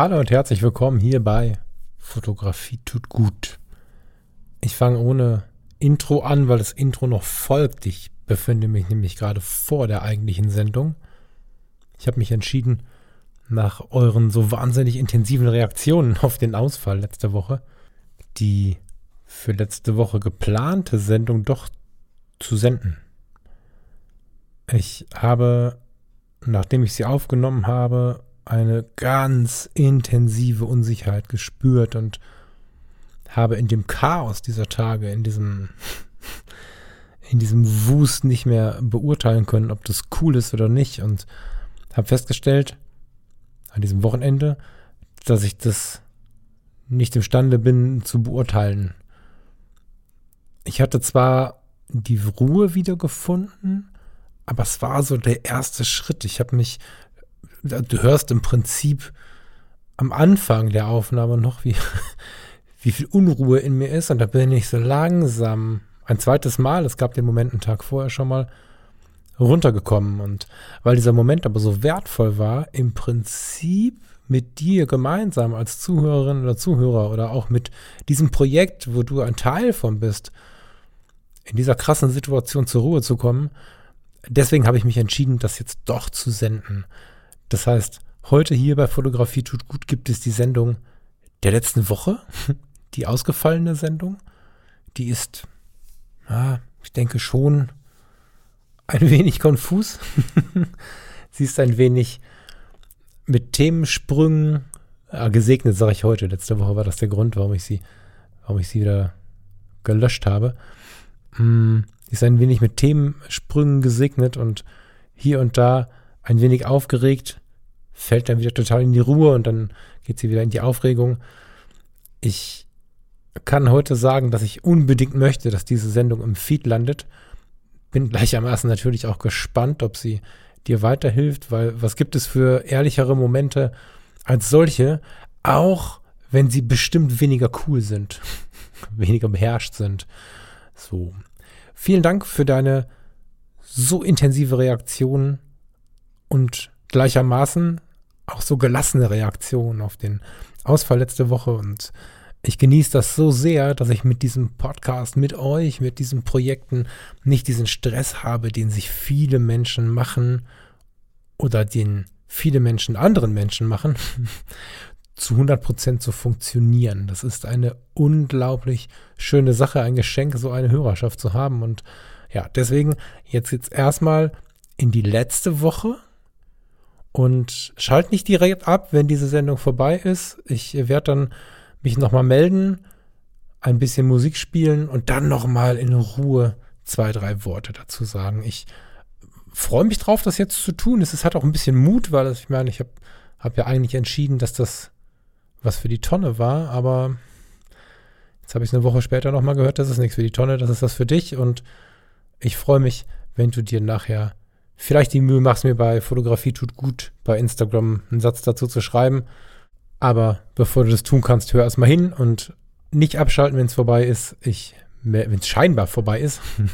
Hallo und herzlich willkommen hier bei Fotografie tut gut. Ich fange ohne Intro an, weil das Intro noch folgt. Ich befinde mich nämlich gerade vor der eigentlichen Sendung. Ich habe mich entschieden, nach euren so wahnsinnig intensiven Reaktionen auf den Ausfall letzte Woche, die für letzte Woche geplante Sendung doch zu senden. Ich habe, nachdem ich sie aufgenommen habe, eine ganz intensive Unsicherheit gespürt und habe in dem Chaos dieser Tage, in diesem, in diesem Wust nicht mehr beurteilen können, ob das cool ist oder nicht und habe festgestellt, an diesem Wochenende, dass ich das nicht imstande bin zu beurteilen. Ich hatte zwar die Ruhe wiedergefunden, aber es war so der erste Schritt. Ich habe mich du hörst im Prinzip am Anfang der Aufnahme noch, wie, wie viel Unruhe in mir ist. Und da bin ich so langsam ein zweites Mal, es gab den Moment einen Tag vorher schon mal, runtergekommen. Und weil dieser Moment aber so wertvoll war, im Prinzip mit dir gemeinsam als Zuhörerin oder Zuhörer oder auch mit diesem Projekt, wo du ein Teil von bist, in dieser krassen Situation zur Ruhe zu kommen. Deswegen habe ich mich entschieden, das jetzt doch zu senden. Das heißt, heute hier bei Fotografie tut gut gibt es die Sendung der letzten Woche, die ausgefallene Sendung. Die ist, ja, ich denke schon ein wenig konfus. Sie ist ein wenig mit Themensprüngen ja, gesegnet, sage ich heute. Letzte Woche war das der Grund, warum ich sie, warum ich sie wieder gelöscht habe. Hm, ist ein wenig mit Themensprüngen gesegnet und hier und da ein wenig aufgeregt, fällt dann wieder total in die Ruhe und dann geht sie wieder in die Aufregung. Ich kann heute sagen, dass ich unbedingt möchte, dass diese Sendung im Feed landet. Bin gleichermaßen natürlich auch gespannt, ob sie dir weiterhilft, weil was gibt es für ehrlichere Momente als solche, auch wenn sie bestimmt weniger cool sind, weniger beherrscht sind. So. Vielen Dank für deine so intensive Reaktion und gleichermaßen auch so gelassene Reaktionen auf den Ausfall letzte Woche und ich genieße das so sehr, dass ich mit diesem Podcast, mit euch, mit diesen Projekten nicht diesen Stress habe, den sich viele Menschen machen oder den viele Menschen anderen Menschen machen, zu 100 Prozent zu funktionieren. Das ist eine unglaublich schöne Sache, ein Geschenk, so eine Hörerschaft zu haben. Und ja, deswegen jetzt jetzt erstmal in die letzte Woche und schalt nicht direkt ab, wenn diese Sendung vorbei ist. Ich werde dann mich nochmal melden, ein bisschen Musik spielen und dann nochmal in Ruhe zwei, drei Worte dazu sagen. Ich freue mich drauf, das jetzt zu tun. Es hat auch ein bisschen Mut, weil ich meine, ich habe hab ja eigentlich entschieden, dass das was für die Tonne war, aber jetzt habe ich es eine Woche später nochmal gehört, das ist nichts für die Tonne, das ist was für dich und ich freue mich, wenn du dir nachher vielleicht die Mühe machst, mir bei Fotografie tut gut bei Instagram einen Satz dazu zu schreiben. Aber bevor du das tun kannst, hör erstmal hin und nicht abschalten, wenn es vorbei ist. Ich, wenn es scheinbar vorbei ist.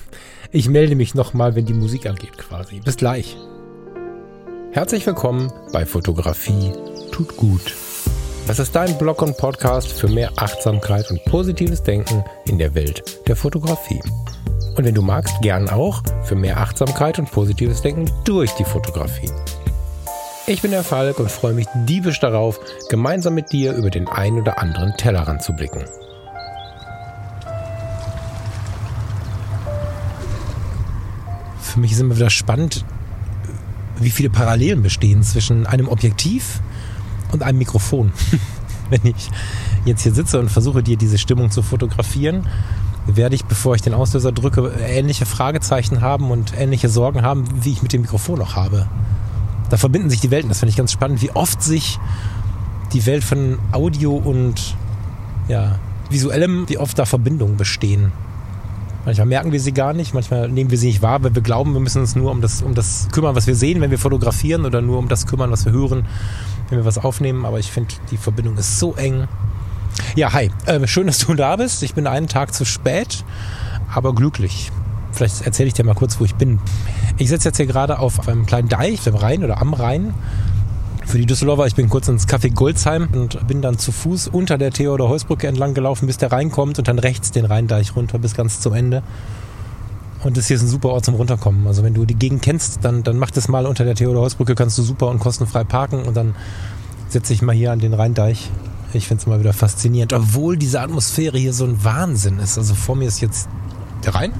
Ich melde mich nochmal, wenn die Musik angeht quasi. Bis gleich. Herzlich willkommen bei Fotografie tut gut. Das ist dein Blog und Podcast für mehr Achtsamkeit und positives Denken in der Welt der Fotografie. Und wenn du magst, gern auch für mehr Achtsamkeit und positives Denken durch die Fotografie. Ich bin der Falk und freue mich diebisch darauf, gemeinsam mit dir über den ein oder anderen Tellerrand zu blicken. Für mich ist immer wieder spannend, wie viele Parallelen bestehen zwischen einem Objektiv und einem Mikrofon. Wenn ich jetzt hier sitze und versuche dir diese Stimmung zu fotografieren, werde ich, bevor ich den Auslöser drücke, ähnliche Fragezeichen haben und ähnliche Sorgen haben, wie ich mit dem Mikrofon noch habe. Da verbinden sich die Welten. Das finde ich ganz spannend, wie oft sich die Welt von Audio und ja, visuellem, wie oft da Verbindungen bestehen. Manchmal merken wir sie gar nicht, manchmal nehmen wir sie nicht wahr, weil wir glauben, wir müssen uns nur um das, um das kümmern, was wir sehen, wenn wir fotografieren oder nur um das kümmern, was wir hören, wenn wir was aufnehmen. Aber ich finde, die Verbindung ist so eng. Ja, hi. Äh, schön, dass du da bist. Ich bin einen Tag zu spät, aber glücklich. Vielleicht erzähle ich dir mal kurz, wo ich bin. Ich sitze jetzt hier gerade auf einem kleinen Deich im Rhein oder am Rhein für die Düsseldorfer. Ich bin kurz ins Café Goldsheim und bin dann zu Fuß unter der Theodor-Heuss-Brücke entlang gelaufen, bis der reinkommt und dann rechts den Rheindeich runter bis ganz zum Ende. Und das hier ist ein super Ort zum Runterkommen. Also wenn du die Gegend kennst, dann, dann mach das mal unter der Theodor-Heuss-Brücke, kannst du super und kostenfrei parken und dann setze ich mal hier an den Rheindeich. Ich finde es mal wieder faszinierend, obwohl diese Atmosphäre hier so ein Wahnsinn ist. Also vor mir ist jetzt der Rhein.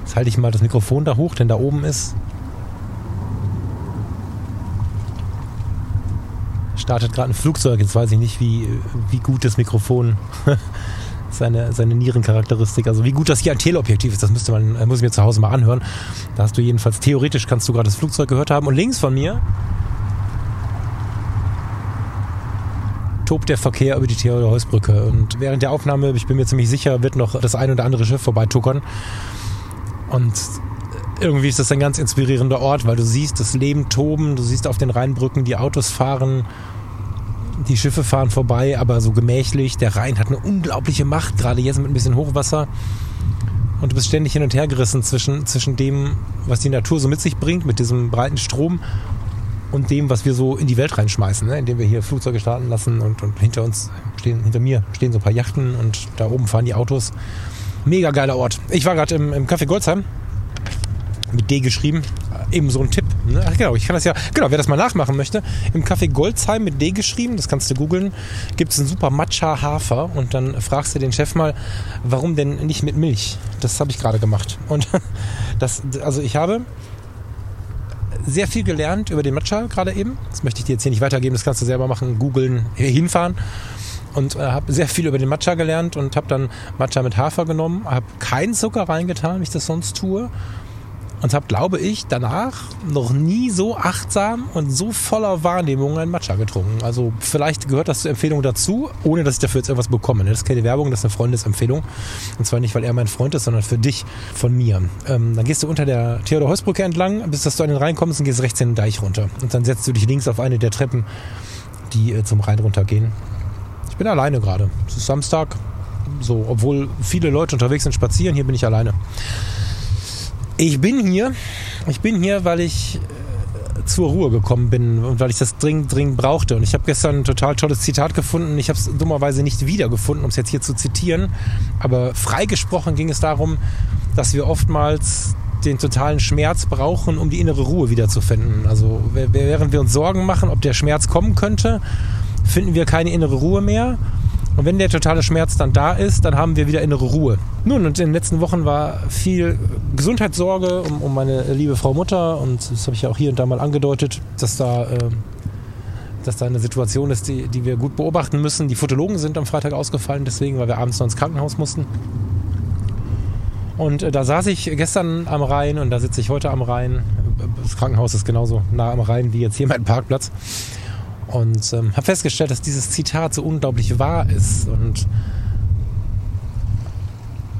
Jetzt halte ich mal das Mikrofon da hoch, denn da oben ist startet gerade ein Flugzeug. Jetzt weiß ich nicht, wie, wie gut das Mikrofon seine, seine Nierencharakteristik, also wie gut das hier ein Teleobjektiv ist, das müsste man, muss ich mir zu Hause mal anhören. Da hast du jedenfalls, theoretisch kannst du gerade das Flugzeug gehört haben. Und links von mir tobt der Verkehr über die Theodor-Heuss-Brücke. Und während der Aufnahme, ich bin mir ziemlich sicher, wird noch das ein oder andere Schiff vorbeituckern. Und irgendwie ist das ein ganz inspirierender Ort, weil du siehst das Leben toben, du siehst auf den Rheinbrücken die Autos fahren, die Schiffe fahren vorbei, aber so gemächlich. Der Rhein hat eine unglaubliche Macht, gerade jetzt mit ein bisschen Hochwasser. Und du bist ständig hin und her gerissen zwischen, zwischen dem, was die Natur so mit sich bringt, mit diesem breiten Strom und dem, was wir so in die Welt reinschmeißen, ne? indem wir hier Flugzeuge starten lassen und, und hinter uns stehen, hinter mir stehen so ein paar Yachten und da oben fahren die Autos. Mega geiler Ort. Ich war gerade im, im Café Goldsheim mit D geschrieben. Eben so ein Tipp. Ne? Ach, genau, ich kann das ja, genau, wer das mal nachmachen möchte, im Café Goldsheim mit D geschrieben, das kannst du googeln, gibt es einen super Matcha Hafer und dann fragst du den Chef mal, warum denn nicht mit Milch? Das habe ich gerade gemacht. Und das, also ich habe sehr viel gelernt über den Matcha gerade eben. Das möchte ich dir jetzt hier nicht weitergeben, das kannst du selber machen, googeln, hinfahren. Und äh, habe sehr viel über den Matcha gelernt und habe dann Matcha mit Hafer genommen, habe keinen Zucker reingetan, wie ich das sonst tue und habe, glaube ich, danach noch nie so achtsam und so voller Wahrnehmung ein Matcha getrunken. Also vielleicht gehört das zur Empfehlung dazu, ohne dass ich dafür jetzt irgendwas bekomme. Das ist keine Werbung, das ist eine Freundesempfehlung. Und zwar nicht, weil er mein Freund ist, sondern für dich von mir. Ähm, dann gehst du unter der Theodor-Heuss-Brücke entlang, bis dass du an den Rhein kommst und gehst rechts in den Deich runter. Und dann setzt du dich links auf eine der Treppen, die äh, zum Rhein runtergehen. Ich bin alleine gerade. Es ist Samstag. So, obwohl viele Leute unterwegs sind spazieren, hier bin ich alleine. Ich bin hier. Ich bin hier, weil ich äh, zur Ruhe gekommen bin und weil ich das dringend, dringend brauchte. Und ich habe gestern ein total tolles Zitat gefunden. Ich habe es dummerweise nicht wiedergefunden, um es jetzt hier zu zitieren. Aber freigesprochen ging es darum, dass wir oftmals den totalen Schmerz brauchen, um die innere Ruhe wiederzufinden. Also während wir uns Sorgen machen, ob der Schmerz kommen könnte, finden wir keine innere Ruhe mehr. Und wenn der totale Schmerz dann da ist, dann haben wir wieder innere Ruhe. Nun, und in den letzten Wochen war viel Gesundheitssorge um, um meine liebe Frau Mutter und das habe ich ja auch hier und da mal angedeutet, dass da, äh, dass da eine Situation ist, die, die wir gut beobachten müssen. Die Fotologen sind am Freitag ausgefallen, deswegen, weil wir abends noch ins Krankenhaus mussten. Und äh, da saß ich gestern am Rhein und da sitze ich heute am Rhein. Das Krankenhaus ist genauso nah am Rhein wie jetzt hier mein Parkplatz. Und ähm, habe festgestellt, dass dieses Zitat so unglaublich wahr ist. Und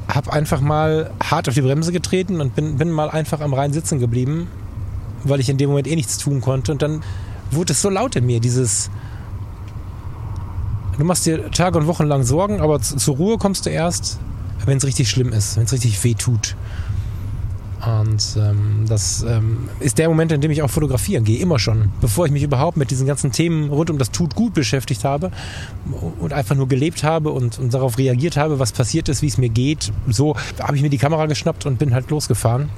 habe einfach mal hart auf die Bremse getreten und bin, bin mal einfach am Rhein sitzen geblieben, weil ich in dem Moment eh nichts tun konnte. Und dann wurde es so laut in mir, dieses, du machst dir Tage und Wochen lang Sorgen, aber zur Ruhe kommst du erst, wenn es richtig schlimm ist, wenn es richtig weh tut. Und ähm, das ähm, ist der Moment, in dem ich auch fotografieren gehe, immer schon. Bevor ich mich überhaupt mit diesen ganzen Themen rund um das Tut gut beschäftigt habe und einfach nur gelebt habe und, und darauf reagiert habe, was passiert ist, wie es mir geht. So habe ich mir die Kamera geschnappt und bin halt losgefahren.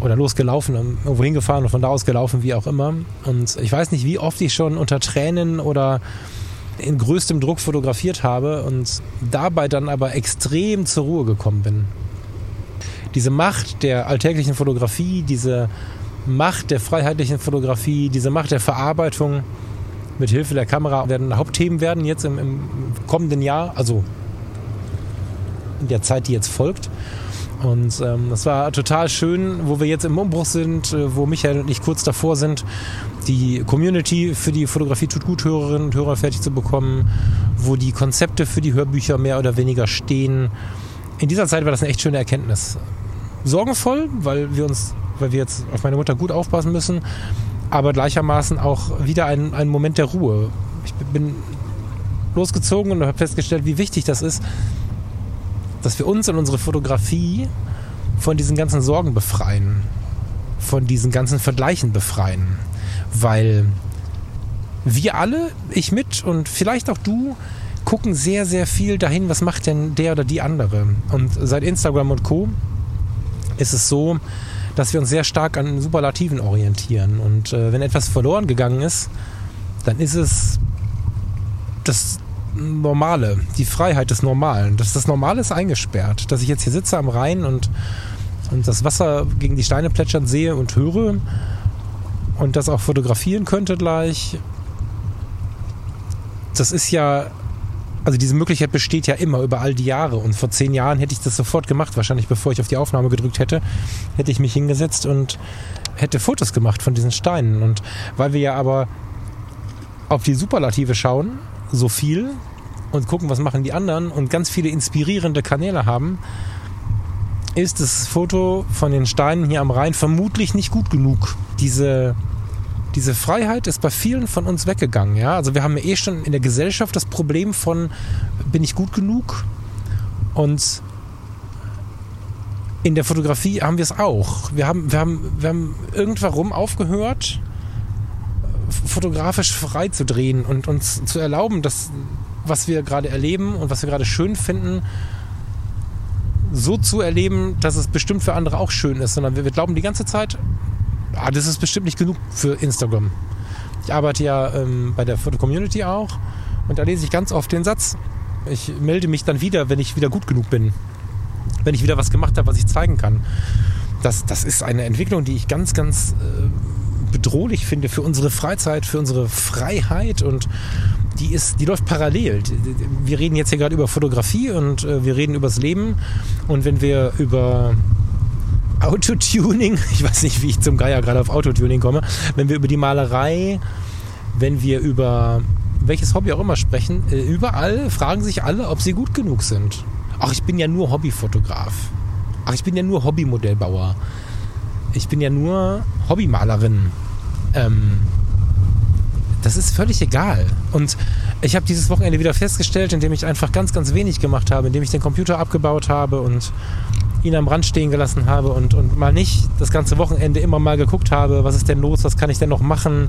Oder losgelaufen, irgendwo hingefahren und von da aus gelaufen, wie auch immer. Und ich weiß nicht, wie oft ich schon unter Tränen oder in größtem Druck fotografiert habe und dabei dann aber extrem zur Ruhe gekommen bin diese Macht der alltäglichen Fotografie, diese Macht der freiheitlichen Fotografie, diese Macht der Verarbeitung mit Hilfe der Kamera werden Hauptthemen werden jetzt im, im kommenden Jahr, also in der Zeit, die jetzt folgt. Und ähm, das war total schön, wo wir jetzt im Umbruch sind, äh, wo Michael und ich kurz davor sind, die Community für die Fotografie tut gut Hörerinnen und Hörer fertig zu bekommen, wo die Konzepte für die Hörbücher mehr oder weniger stehen. In dieser Zeit war das eine echt schöne Erkenntnis sorgenvoll, weil wir uns, weil wir jetzt auf meine Mutter gut aufpassen müssen, aber gleichermaßen auch wieder ein, ein Moment der Ruhe. Ich bin losgezogen und habe festgestellt, wie wichtig das ist, dass wir uns und unsere Fotografie von diesen ganzen Sorgen befreien. von diesen ganzen Vergleichen befreien. Weil wir alle, ich mit und vielleicht auch du, gucken sehr, sehr viel dahin, was macht denn der oder die andere. Und seit Instagram und Co. ist es so, dass wir uns sehr stark an Superlativen orientieren. Und äh, wenn etwas verloren gegangen ist, dann ist es das Normale, die Freiheit des Normalen. Das, das Normale ist eingesperrt. Dass ich jetzt hier sitze am Rhein und, und das Wasser gegen die Steine plätschern sehe und höre und das auch fotografieren könnte gleich. Das ist ja also diese Möglichkeit besteht ja immer über all die Jahre. Und vor zehn Jahren hätte ich das sofort gemacht, wahrscheinlich bevor ich auf die Aufnahme gedrückt hätte, hätte ich mich hingesetzt und hätte Fotos gemacht von diesen Steinen. Und weil wir ja aber auf die Superlative schauen, so viel, und gucken, was machen die anderen und ganz viele inspirierende Kanäle haben, ist das Foto von den Steinen hier am Rhein vermutlich nicht gut genug. Diese diese Freiheit ist bei vielen von uns weggegangen. Ja? Also wir haben eh schon in der Gesellschaft das Problem von, bin ich gut genug? Und in der Fotografie haben wir es auch. Wir haben, wir haben, wir haben irgendwann aufgehört, fotografisch frei zu drehen und uns zu erlauben, dass was wir gerade erleben und was wir gerade schön finden, so zu erleben, dass es bestimmt für andere auch schön ist, sondern wir, wir glauben die ganze Zeit, ah, das ist bestimmt nicht genug für Instagram. Ich arbeite ja ähm, bei der Foto-Community auch und da lese ich ganz oft den Satz, ich melde mich dann wieder, wenn ich wieder gut genug bin. Wenn ich wieder was gemacht habe, was ich zeigen kann. Das, das ist eine Entwicklung, die ich ganz, ganz äh, bedrohlich finde für unsere Freizeit, für unsere Freiheit und die ist, die läuft parallel. Wir reden jetzt hier gerade über Fotografie und äh, wir reden über das Leben und wenn wir über Autotuning, ich weiß nicht, wie ich zum Geier gerade auf Autotuning komme, wenn wir über die Malerei, wenn wir über welches Hobby auch immer sprechen, äh, überall fragen sich alle, ob sie gut genug sind. Ach, ich bin ja nur Hobbyfotograf. Ach, ich bin ja nur Hobbymodellbauer. Ich bin ja nur Hobbymalerin. Ähm, das ist völlig egal. Und ich habe dieses Wochenende wieder festgestellt, indem ich einfach ganz, ganz wenig gemacht habe, indem ich den Computer abgebaut habe und ihn am Rand stehen gelassen habe und, und mal nicht das ganze Wochenende immer mal geguckt habe, was ist denn los, was kann ich denn noch machen,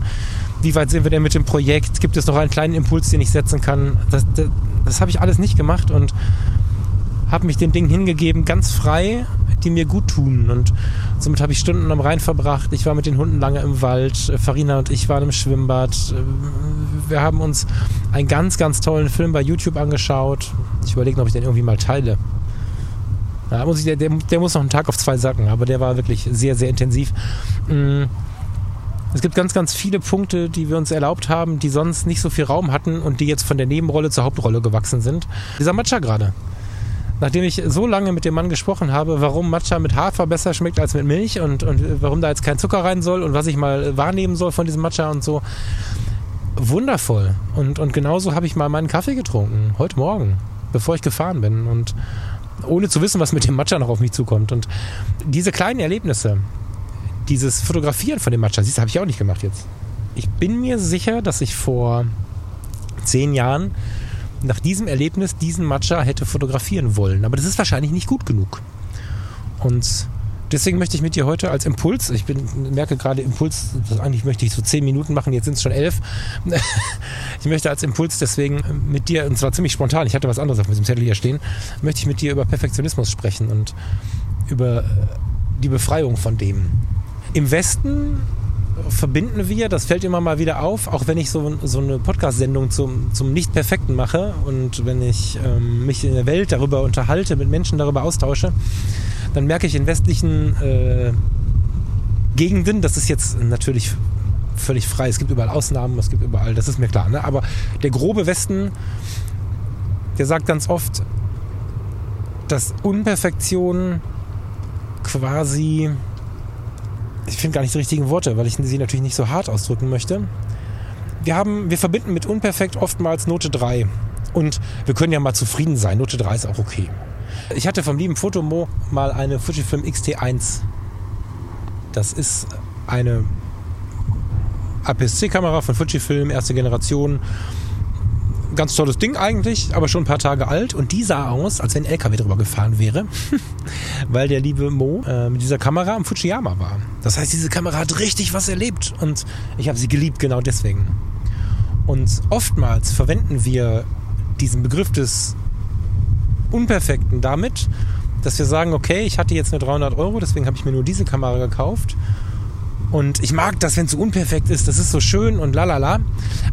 wie weit sind wir denn mit dem Projekt, gibt es noch einen kleinen Impuls, den ich setzen kann. Das, das, das habe ich alles nicht gemacht und habe mich den Dingen hingegeben, ganz frei, die mir gut tun. Und somit habe ich Stunden am Rhein verbracht. Ich war mit den Hunden lange im Wald. Farina und ich waren im Schwimmbad. Wir haben uns einen ganz, ganz tollen Film bei YouTube angeschaut. Ich überlege, ob ich den irgendwie mal teile. Ja, muss ich, der, der, der, muss noch einen Tag auf zwei sacken, aber der war wirklich sehr, sehr intensiv. Mm. Es gibt ganz, ganz viele Punkte, die wir uns erlaubt haben, die sonst nicht so viel Raum hatten und die jetzt von der Nebenrolle zur Hauptrolle gewachsen sind. Dieser Matcha gerade. Nachdem ich so lange mit dem Mann gesprochen habe, warum Matcha mit Hafer besser schmeckt als mit Milch und, und warum da jetzt kein Zucker rein soll und was ich mal wahrnehmen soll von diesem Matcha und so. Wundervoll. Und, und genauso habe ich mal meinen Kaffee getrunken, heute Morgen, bevor ich gefahren bin. Und ohne zu wissen, was mit dem Matcha noch auf mich zukommt. Und diese kleinen Erlebnisse, dieses Fotografieren von dem Matcha, siehst du, habe ich auch nicht gemacht jetzt. Ich bin mir sicher, dass ich vor zehn Jahren nach diesem Erlebnis diesen Matcha hätte fotografieren wollen. Aber das ist wahrscheinlich nicht gut genug. Und deswegen möchte ich mit dir heute als Impuls, ich bin, merke gerade Impuls, eigentlich möchte ich so zehn Minuten machen, jetzt sind es schon elf. ich möchte als Impuls deswegen mit dir, und zwar ziemlich spontan, ich hatte was anderes auf diesem Zettel hier stehen, möchte ich mit dir über Perfektionismus sprechen und über die Befreiung von dem. Im Westen verbinden wir, das fällt immer mal wieder auf, auch wenn ich so, so eine Podcast-Sendung zum, zum Nicht-Perfekten mache und wenn ich ähm, mich in der Welt darüber unterhalte, mit Menschen darüber austausche, dann merke ich in westlichen äh, Gegenden, das ist jetzt natürlich völlig frei, es gibt überall Ausnahmen, es gibt überall, das ist mir klar, ne? aber der grobe Westen, der sagt ganz oft, dass Unperfektion quasi, ich finde gar nicht die richtigen Worte, weil ich sie natürlich nicht so hart ausdrücken möchte. Wir haben, wir verbinden mit unperfekt oftmals Note 3. Und wir können ja mal zufrieden sein. Note 3 ist auch okay. Ich hatte vom lieben Fotomo mal eine Fujifilm X-T1. Das ist eine APS-C-Kamera von Fujifilm, erste Generation. ganz tolles Ding eigentlich, aber schon ein paar Tage alt. Und die sah aus, als wenn ein LKW drüber gefahren wäre, weil der liebe Mo äh, mit dieser Kamera am Fujiyama war. Das heißt, diese Kamera hat richtig was erlebt und ich habe sie geliebt genau deswegen. Und oftmals verwenden wir diesen Begriff des Unperfekten damit, dass wir sagen, okay, ich hatte jetzt nur 300 Euro, deswegen habe ich mir nur diese Kamera gekauft. Und ich mag das, wenn es so unperfekt ist, das ist so schön und lalala.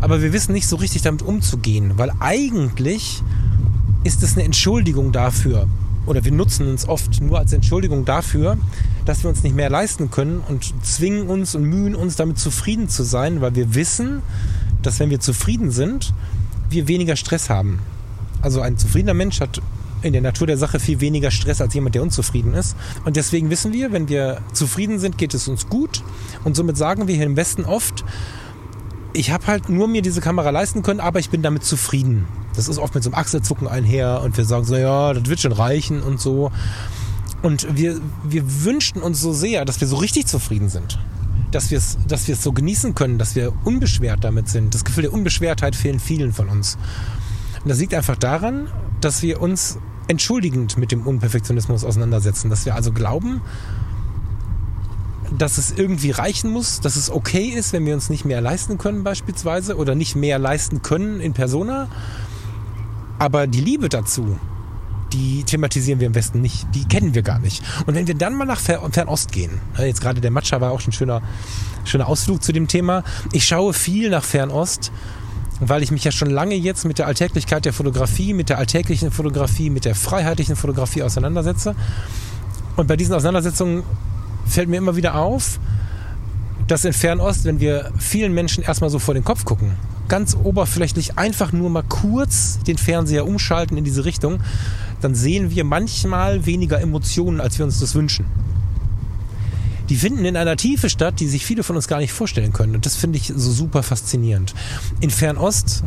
Aber wir wissen nicht so richtig damit umzugehen, weil eigentlich ist es eine Entschuldigung dafür, oder wir nutzen uns oft nur als Entschuldigung dafür, dass wir uns nicht mehr leisten können und zwingen uns und mühen uns damit zufrieden zu sein, weil wir wissen, dass wenn wir zufrieden sind, wir weniger Stress haben. Also ein zufriedener Mensch hat in der Natur der Sache viel weniger Stress als jemand, der unzufrieden ist. Und deswegen wissen wir, wenn wir zufrieden sind, geht es uns gut. Und somit sagen wir hier im Westen oft, ich habe halt nur mir diese Kamera leisten können, aber ich bin damit zufrieden. Das ist oft mit so einem Achselzucken einher und wir sagen so, ja, das wird schon reichen und so. Und wir, wir wünschten uns so sehr, dass wir so richtig zufrieden sind. Dass wir es dass so genießen können, dass wir unbeschwert damit sind. Das Gefühl der Unbeschwertheit fehlen vielen von uns. Und das liegt einfach daran, dass wir uns entschuldigend mit dem Unperfektionismus auseinandersetzen. Dass wir also glauben, dass es irgendwie reichen muss, dass es okay ist, wenn wir uns nicht mehr leisten können beispielsweise oder nicht mehr leisten können in Persona. Aber die Liebe dazu, die thematisieren wir im Westen nicht, die kennen wir gar nicht. Und wenn wir dann mal nach Fernost gehen, jetzt gerade der Matcha war auch schon ein schöner, schöner Ausflug zu dem Thema. Ich schaue viel nach Fernost weil ich mich ja schon lange jetzt mit der Alltäglichkeit der Fotografie, mit der alltäglichen Fotografie, mit der freiheitlichen Fotografie auseinandersetze. Und bei diesen Auseinandersetzungen fällt mir immer wieder auf, dass in Fernost, wenn wir vielen Menschen erstmal so vor den Kopf gucken, ganz oberflächlich einfach nur mal kurz den Fernseher umschalten in diese Richtung, dann sehen wir manchmal weniger Emotionen, als wir uns das wünschen die finden in einer Tiefe statt, die sich viele von uns gar nicht vorstellen können. Und das finde ich so super faszinierend. In Fernost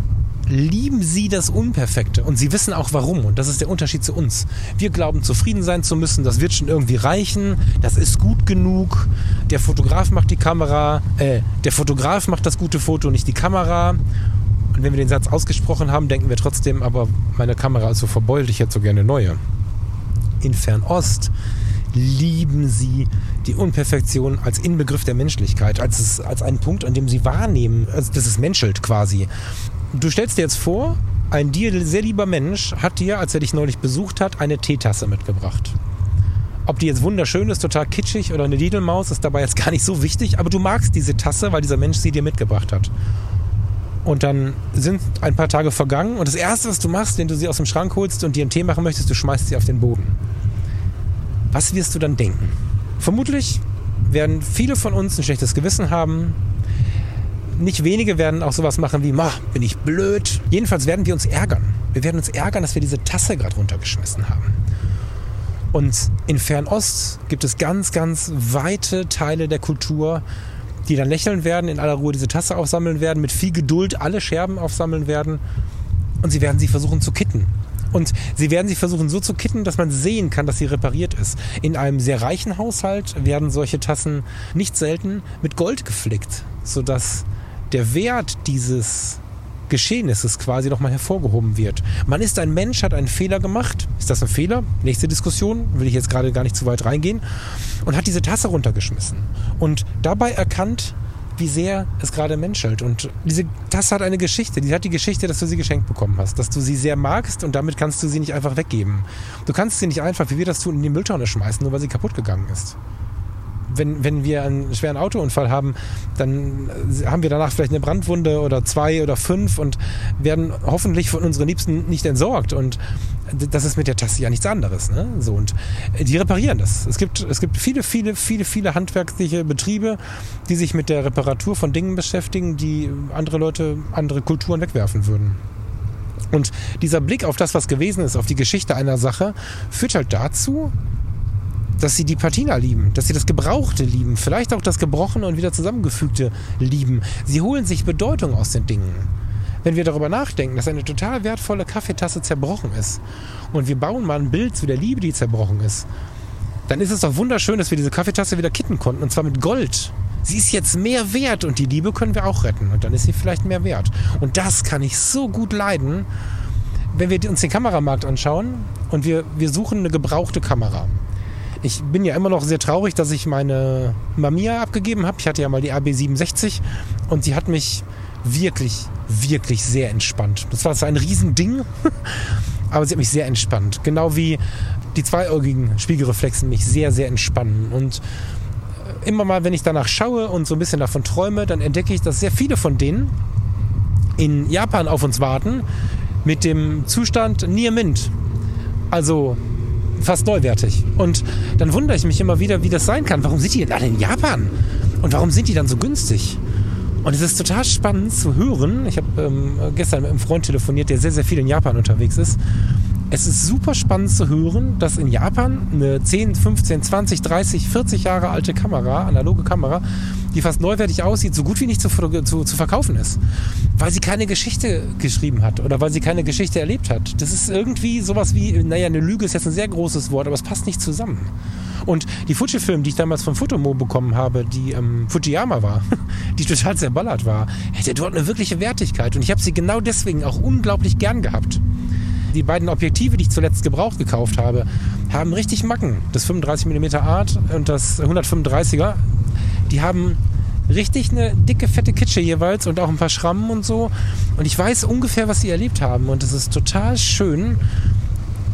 lieben sie das Unperfekte und sie wissen auch warum. Und das ist der Unterschied zu uns. Wir glauben, zufrieden sein zu müssen, das wird schon irgendwie reichen, das ist gut genug. Der Fotograf macht die Kamera, äh, der Fotograf macht das gute Foto, nicht die Kamera. Und wenn wir den Satz ausgesprochen haben, denken wir trotzdem, aber meine Kamera ist so verbeult, ich hätte so gerne neue. In Fernost lieben sie die Unperfektion als Inbegriff der Menschlichkeit, als, als einen Punkt, an dem sie wahrnehmen, also dass es menschelt quasi. Du stellst dir jetzt vor, ein dir sehr lieber Mensch hat dir, als er dich neulich besucht hat, eine Teetasse mitgebracht. Ob die jetzt wunderschön ist, total kitschig oder eine Didelmaus, ist dabei jetzt gar nicht so wichtig, aber du magst diese Tasse, weil dieser Mensch sie dir mitgebracht hat. Und dann sind ein paar Tage vergangen und das Erste, was du machst, wenn du sie aus dem Schrank holst und dir einen Tee machen möchtest, du schmeißt sie auf den Boden. Was wirst du dann denken? Vermutlich werden viele von uns ein schlechtes Gewissen haben. Nicht wenige werden auch sowas machen wie, ma, bin ich blöd. Jedenfalls werden wir uns ärgern. Wir werden uns ärgern, dass wir diese Tasse gerade runtergeschmissen haben. Und in Fernost gibt es ganz, ganz weite Teile der Kultur, die dann lächeln werden, in aller Ruhe diese Tasse aufsammeln werden, mit viel Geduld alle Scherben aufsammeln werden und sie werden sie versuchen zu kitten. Und sie werden sie versuchen so zu kitten, dass man sehen kann, dass sie repariert ist. In einem sehr reichen Haushalt werden solche Tassen nicht selten mit Gold geflickt, sodass der Wert dieses Geschehnisses quasi nochmal hervorgehoben wird. Man ist ein Mensch, hat einen Fehler gemacht. Ist das ein Fehler? Nächste Diskussion, will ich jetzt gerade gar nicht zu weit reingehen. Und hat diese Tasse runtergeschmissen. Und dabei erkannt, wie sehr es gerade menschelt. Und diese Tasse hat eine Geschichte. Die hat die Geschichte, dass du sie geschenkt bekommen hast, dass du sie sehr magst und damit kannst du sie nicht einfach weggeben. Du kannst sie nicht einfach, wie wir das tun, in die Mülltonne schmeißen, nur weil sie kaputt gegangen ist wenn, wenn wir einen schweren Autounfall haben, dann haben wir danach vielleicht eine Brandwunde oder zwei oder fünf und werden hoffentlich von unseren Liebsten nicht entsorgt. Und das ist mit der Tasse ja nichts anderes. Ne? So, und die reparieren das. Es gibt, es gibt viele, viele, viele, viele handwerkliche Betriebe, die sich mit der Reparatur von Dingen beschäftigen, die andere Leute, andere Kulturen wegwerfen würden. Und dieser Blick auf das, was gewesen ist, auf die Geschichte einer Sache, führt halt dazu, dass sie die Patina lieben, dass sie das Gebrauchte lieben, vielleicht auch das Gebrochene und wieder Zusammengefügte lieben. Sie holen sich Bedeutung aus den Dingen. Wenn wir darüber nachdenken, dass eine total wertvolle Kaffeetasse zerbrochen ist und wir bauen mal ein Bild zu der Liebe, die zerbrochen ist, dann ist es doch wunderschön, dass wir diese Kaffeetasse wieder kitten konnten und zwar mit Gold. sie ist jetzt mehr wert und die Liebe können wir auch retten und dann ist sie vielleicht mehr wert. Und das kann ich so gut leiden, wenn wir uns den Kameramarkt anschauen und wir, wir suchen eine gebrauchte Kamera. Ich bin ja immer noch sehr traurig, dass ich meine Mamiya abgegeben habe. Ich hatte ja mal die AB67 und sie hat mich wirklich, wirklich sehr entspannt. Das war so ein Riesending, aber sie hat mich sehr entspannt. Genau wie die zweiäugigen Spiegelreflexen mich sehr, sehr entspannen. Und äh, immer mal, wenn ich danach schaue und so ein bisschen davon träume, dann entdecke ich, dass sehr viele von denen in Japan auf uns warten mit dem Zustand Near Mint. Also fast neuwertig. Und dann wundere ich mich immer wieder, wie das sein kann. Warum sind die denn alle in Japan? Und warum sind die dann so günstig? Und es ist total spannend zu hören. Ich habe ähm, gestern mit einem Freund telefoniert, der sehr, sehr viel in Japan unterwegs ist es ist super spannend zu hören, dass in Japan eine 10, 15, 20, 30, 40 Jahre alte Kamera, analoge Kamera, die fast neuwertig aussieht, so gut wie nicht zu, zu, zu verkaufen ist. Weil sie keine Geschichte geschrieben hat oder weil sie keine Geschichte erlebt hat. Das ist irgendwie sowas wie, naja, eine Lüge ist jetzt ein sehr großes Wort, aber es passt nicht zusammen. Und die Fujifilm, die ich damals von Futomo bekommen habe, die ähm, Fujiyama war, die total zerballert war, hätte dort eine wirkliche Wertigkeit. Und ich habe sie genau deswegen auch unglaublich gern gehabt die beiden Objektive, die ich zuletzt gebraucht gekauft habe, haben richtig Macken. Das 35mm Art und das 135er. Die haben richtig eine dicke, fette Kitsche jeweils und auch ein paar Schrammen und so. Und ich weiß ungefähr, was sie erlebt haben. Und es ist total schön,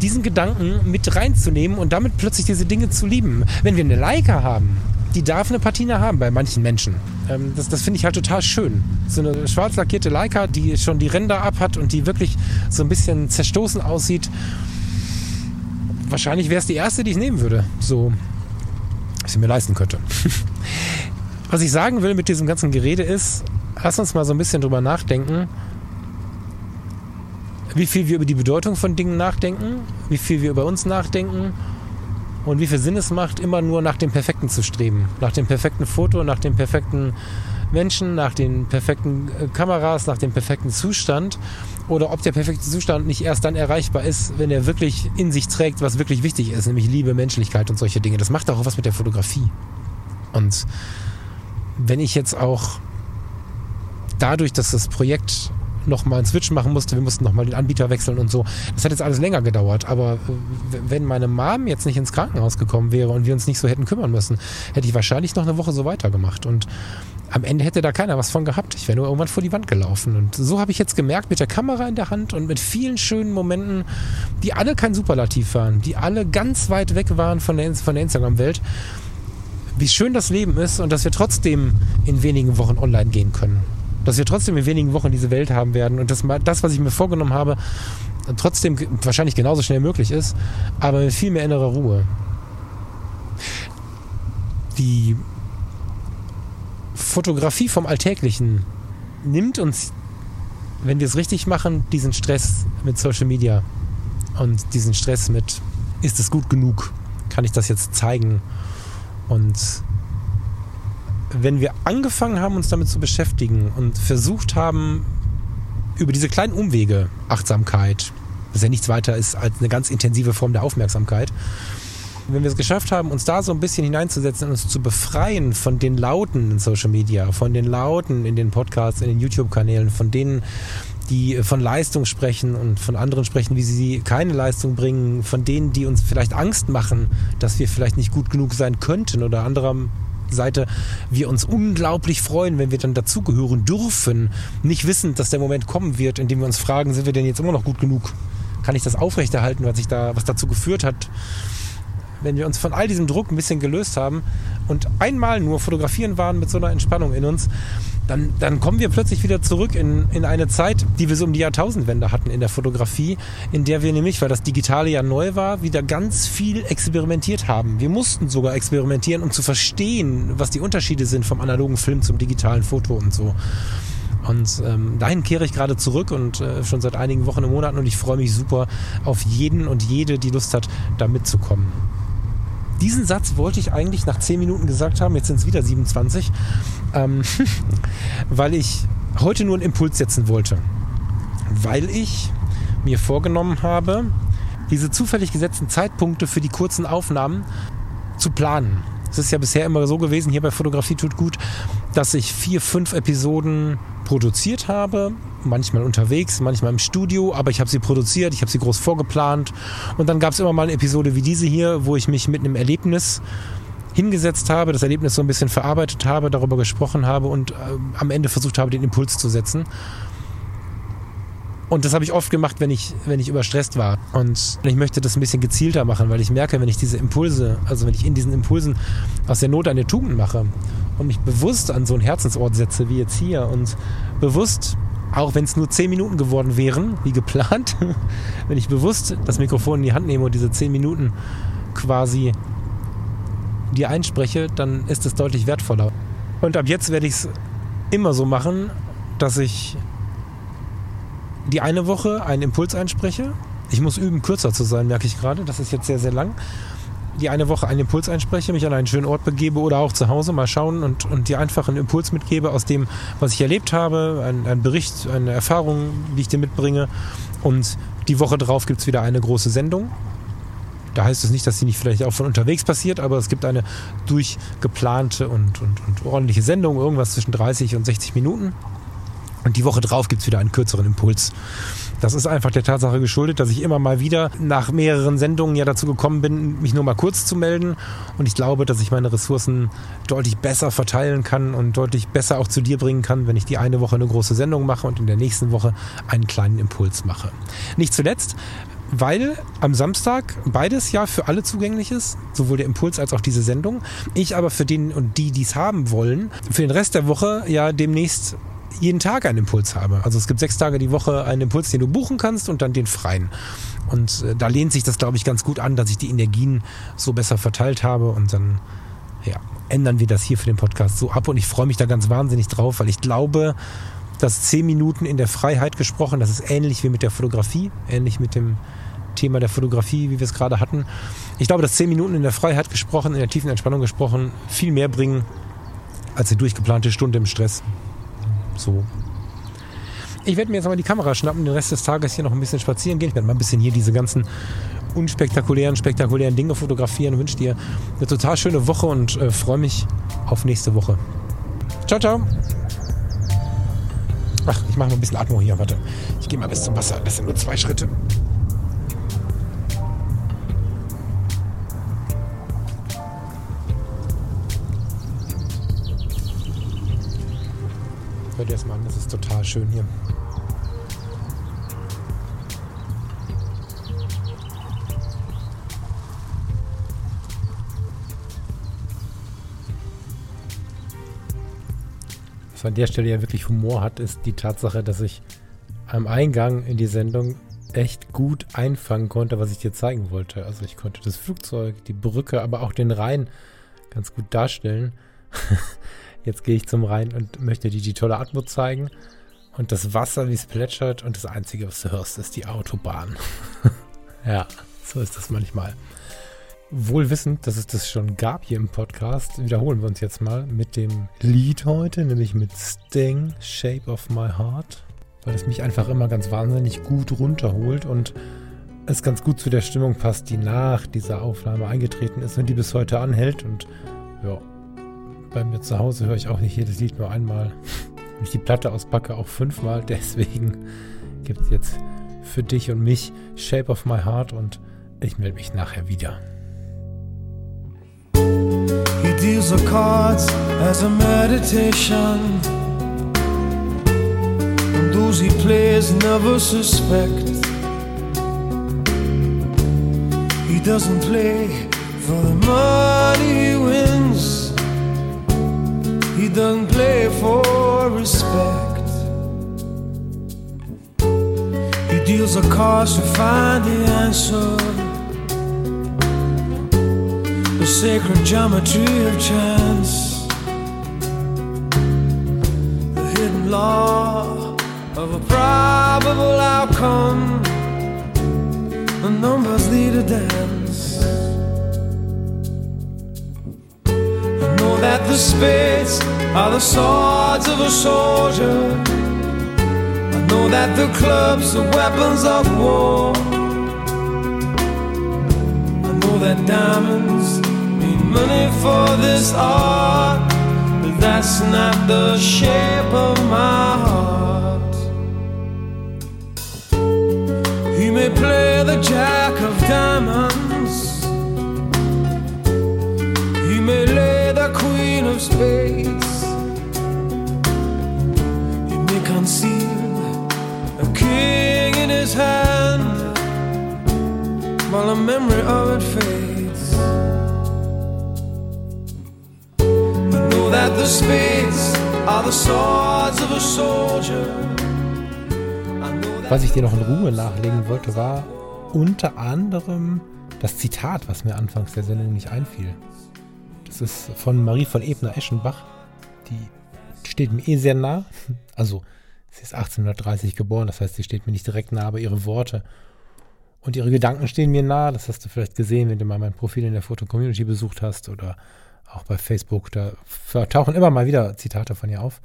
diesen Gedanken mit reinzunehmen und damit plötzlich diese Dinge zu lieben. Wenn wir eine Leica haben, die darf eine Patina haben bei manchen Menschen. Ähm, das das finde ich halt total schön. So eine schwarz lackierte Leica, die schon die Ränder ab hat und die wirklich so ein bisschen zerstoßen aussieht. Wahrscheinlich wäre es die erste, die ich nehmen würde. So, was ich mir leisten könnte. was ich sagen will mit diesem ganzen Gerede ist, lass uns mal so ein bisschen drüber nachdenken, wie viel wir über die Bedeutung von Dingen nachdenken, wie viel wir über uns nachdenken und wie viel Sinn es macht, immer nur nach dem Perfekten zu streben. Nach dem perfekten Foto, nach dem perfekten Menschen, nach den perfekten äh, Kameras, nach dem perfekten Zustand. Oder ob der perfekte Zustand nicht erst dann erreichbar ist, wenn er wirklich in sich trägt, was wirklich wichtig ist, nämlich Liebe, Menschlichkeit und solche Dinge. Das macht auch was mit der Fotografie. Und wenn ich jetzt auch dadurch, dass das Projekt nochmal einen Switch machen musste. Wir mussten nochmal den Anbieter wechseln und so. Das hat jetzt alles länger gedauert. Aber wenn meine Mom jetzt nicht ins Krankenhaus gekommen wäre und wir uns nicht so hätten kümmern müssen, hätte ich wahrscheinlich noch eine Woche so weitergemacht. Und am Ende hätte da keiner was von gehabt. Ich wäre nur irgendwann vor die Wand gelaufen. Und so habe ich jetzt gemerkt, mit der Kamera in der Hand und mit vielen schönen Momenten, die alle kein Superlativ waren, die alle ganz weit weg waren von der, von der Instagram-Welt, wie schön das Leben ist und dass wir trotzdem in wenigen Wochen online gehen können dass wir trotzdem in wenigen Wochen diese Welt haben werden und dass das, was ich mir vorgenommen habe, trotzdem wahrscheinlich genauso schnell möglich ist, aber mit viel mehr innerer Ruhe. Die Fotografie vom Alltäglichen nimmt uns, wenn wir es richtig machen, diesen Stress mit Social Media und diesen Stress mit, ist es gut genug? Kann ich das jetzt zeigen? Und wenn wir angefangen haben, uns damit zu beschäftigen und versucht haben, über diese kleinen Umwege, Achtsamkeit, was ja nichts weiter ist als eine ganz intensive Form der Aufmerksamkeit, wenn wir es geschafft haben, uns da so ein bisschen hineinzusetzen und uns zu befreien von den Lauten in Social Media, von den Lauten in den Podcasts, in den YouTube-Kanälen, von denen, die von Leistung sprechen und von anderen sprechen, wie sie keine Leistung bringen, von denen, die uns vielleicht Angst machen, dass wir vielleicht nicht gut genug sein könnten oder anderer Seite wir uns unglaublich freuen, wenn wir dann dazugehören dürfen, nicht wissend, dass der Moment kommen wird, in dem wir uns fragen, sind wir denn jetzt immer noch gut genug? Kann ich das aufrechterhalten, was, ich da, was dazu geführt hat? Wenn wir uns von all diesem Druck ein bisschen gelöst haben und einmal nur fotografieren waren mit so einer Entspannung in uns, dann, dann kommen wir plötzlich wieder zurück in, in eine Zeit, die wir so um die Jahrtausendwende hatten in der Fotografie, in der wir nämlich, weil das Digitale ja neu war, wieder ganz viel experimentiert haben. Wir mussten sogar experimentieren, um zu verstehen, was die Unterschiede sind vom analogen Film zum digitalen Foto und so. Und ähm, dahin kehre ich gerade zurück und äh, schon seit einigen Wochen und Monaten und ich freue mich super auf jeden und jede, die Lust hat, da mitzukommen. Diesen Satz wollte ich eigentlich nach 10 Minuten gesagt haben, jetzt sind es wieder 27, ähm, weil ich heute nur einen Impuls setzen wollte. Weil ich mir vorgenommen habe, diese zufällig gesetzten Zeitpunkte für die kurzen Aufnahmen zu planen. Es ist ja bisher immer so gewesen, hier bei Fotografie tut gut, dass ich vier, fünf Episoden produziert habe, manchmal unterwegs, manchmal im Studio, aber ich habe sie produziert, ich habe sie groß vorgeplant und dann gab es immer mal eine Episode wie diese hier, wo ich mich mit einem Erlebnis hingesetzt habe, das Erlebnis so ein bisschen verarbeitet habe, darüber gesprochen habe und äh, am Ende versucht habe, den Impuls zu setzen. Und das habe ich oft gemacht, wenn ich, wenn ich überstresst war. Und ich möchte das ein bisschen gezielter machen, weil ich merke, wenn ich diese Impulse, also wenn ich in diesen Impulsen aus der Not eine Tugend mache und mich bewusst an so einen Herzensort setze, wie jetzt hier, und bewusst, auch wenn es nur zehn Minuten geworden wären, wie geplant, wenn ich bewusst das Mikrofon in die Hand nehme und diese zehn Minuten quasi dir einspreche, dann ist es deutlich wertvoller. Und ab jetzt werde ich es immer so machen, dass ich die eine Woche einen Impuls einspreche. Ich muss üben, kürzer zu sein, merke ich gerade. Das ist jetzt sehr, sehr lang. Die eine Woche einen Impuls einspreche, mich an einen schönen Ort begebe oder auch zu Hause mal schauen und, und dir einfach einen Impuls mitgebe aus dem, was ich erlebt habe, ein, ein Bericht, eine Erfahrung, die ich dir mitbringe. Und die Woche drauf gibt es wieder eine große Sendung. Da heißt es nicht, dass sie nicht vielleicht auch von unterwegs passiert, aber es gibt eine durchgeplante und, und, und ordentliche Sendung, irgendwas zwischen 30 und 60 Minuten. Und die Woche drauf gibt es wieder einen kürzeren Impuls. Das ist einfach der Tatsache geschuldet, dass ich immer mal wieder nach mehreren Sendungen ja dazu gekommen bin, mich nur mal kurz zu melden. Und ich glaube, dass ich meine Ressourcen deutlich besser verteilen kann und deutlich besser auch zu dir bringen kann, wenn ich die eine Woche eine große Sendung mache und in der nächsten Woche einen kleinen Impuls mache. Nicht zuletzt, weil am Samstag beides ja für alle zugänglich ist, sowohl der Impuls als auch diese Sendung. Ich aber für den und die, die es haben wollen, für den Rest der Woche ja demnächst jeden Tag einen Impuls habe. Also es gibt sechs Tage die Woche einen Impuls, den du buchen kannst und dann den freien. Und äh, da lehnt sich das, glaube ich, ganz gut an, dass ich die Energien so besser verteilt habe und dann ja, ändern wir das hier für den Podcast so ab und ich freue mich da ganz wahnsinnig drauf, weil ich glaube, dass zehn Minuten in der Freiheit gesprochen, das ist ähnlich wie mit der Fotografie, ähnlich mit dem Thema der Fotografie, wie wir es gerade hatten. Ich glaube, dass zehn Minuten in der Freiheit gesprochen, in der tiefen Entspannung gesprochen, viel mehr bringen als eine durchgeplante Stunde im Stress. So. Ich werde mir jetzt mal die Kamera schnappen, den Rest des Tages hier noch ein bisschen spazieren gehen. Ich werde mal ein bisschen hier diese ganzen unspektakulären, spektakulären Dinge fotografieren. Ich wünsche dir eine total schöne Woche und äh, freue mich auf nächste Woche. Ciao, ciao. Ach, ich mache noch ein bisschen Atmo hier. Warte. Ich gehe mal bis zum Wasser. Das sind nur zwei Schritte. Dir das mal an, das ist total schön hier. Was an der Stelle ja wirklich Humor hat, ist die Tatsache, dass ich am Eingang in die Sendung echt gut einfangen konnte, was ich dir zeigen wollte. Also ich konnte das Flugzeug, die Brücke, aber auch den Rhein ganz gut darstellen. Jetzt gehe ich zum Rhein und möchte dir die tolle Atmo zeigen. Und das Wasser, wie es plätschert. Und das Einzige, was du hörst, ist die Autobahn. ja, so ist das manchmal. Wohl wissend, dass es das schon gab hier im Podcast, wiederholen wir uns jetzt mal mit dem Lied heute, nämlich mit Sting, Shape of My Heart, weil es mich einfach immer ganz wahnsinnig gut runterholt und es ganz gut zu der Stimmung passt, die nach dieser Aufnahme eingetreten ist und die bis heute anhält. Und ja, bei mir zu Hause höre ich auch nicht jedes Lied nur einmal. Wenn ich die Platte auspacke, auch fünfmal. Deswegen gibt es jetzt für dich und mich Shape of My Heart und ich melde mich nachher wieder. He deals the cards as a meditation. And those he plays never suspect. He doesn't play for the money he wins. He doesn't play for respect. He deals the cards to find the answer. The sacred geometry of chance. The hidden law of a probable outcome. The numbers lead a dance. The spades are the swords of a soldier. I know that the clubs are weapons of war. I know that diamonds mean money for this art, but that's not the shape of my heart. He may play the jack of diamonds, the queen of spades, he may conceal a king in his hand while the memory of it fades. I know that the spades are the swords of a soldier. Was ich dir noch in Ruhe nachlegen wollte, war unter anderem das Zitat, was mir anfangs der Sendung nicht einfiel. Das ist von Marie von Ebner-Eschenbach. Die steht mir eh sehr nah. Also, sie ist 1830 geboren, das heißt, sie steht mir nicht direkt nah, aber ihre Worte und ihre Gedanken stehen mir nah. Das hast du vielleicht gesehen, wenn du mal mein Profil in der Foto-Community besucht hast oder auch bei Facebook. Da tauchen immer mal wieder Zitate von ihr auf.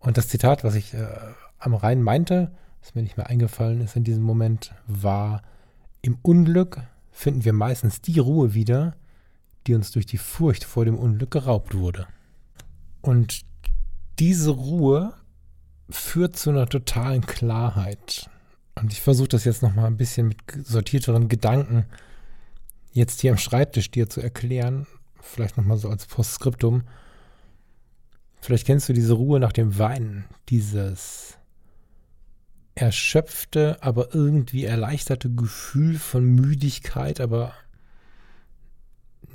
Und das Zitat, was ich äh, am Rhein meinte, das mir nicht mehr eingefallen ist in diesem Moment, war, im Unglück finden wir meistens die Ruhe wieder, die uns durch die Furcht vor dem Unglück geraubt wurde. Und diese Ruhe führt zu einer totalen Klarheit. Und ich versuche das jetzt nochmal ein bisschen mit sortierteren Gedanken jetzt hier am Schreibtisch dir zu erklären. Vielleicht nochmal so als Postskriptum. Vielleicht kennst du diese Ruhe nach dem Weinen, dieses erschöpfte, aber irgendwie erleichterte Gefühl von Müdigkeit, aber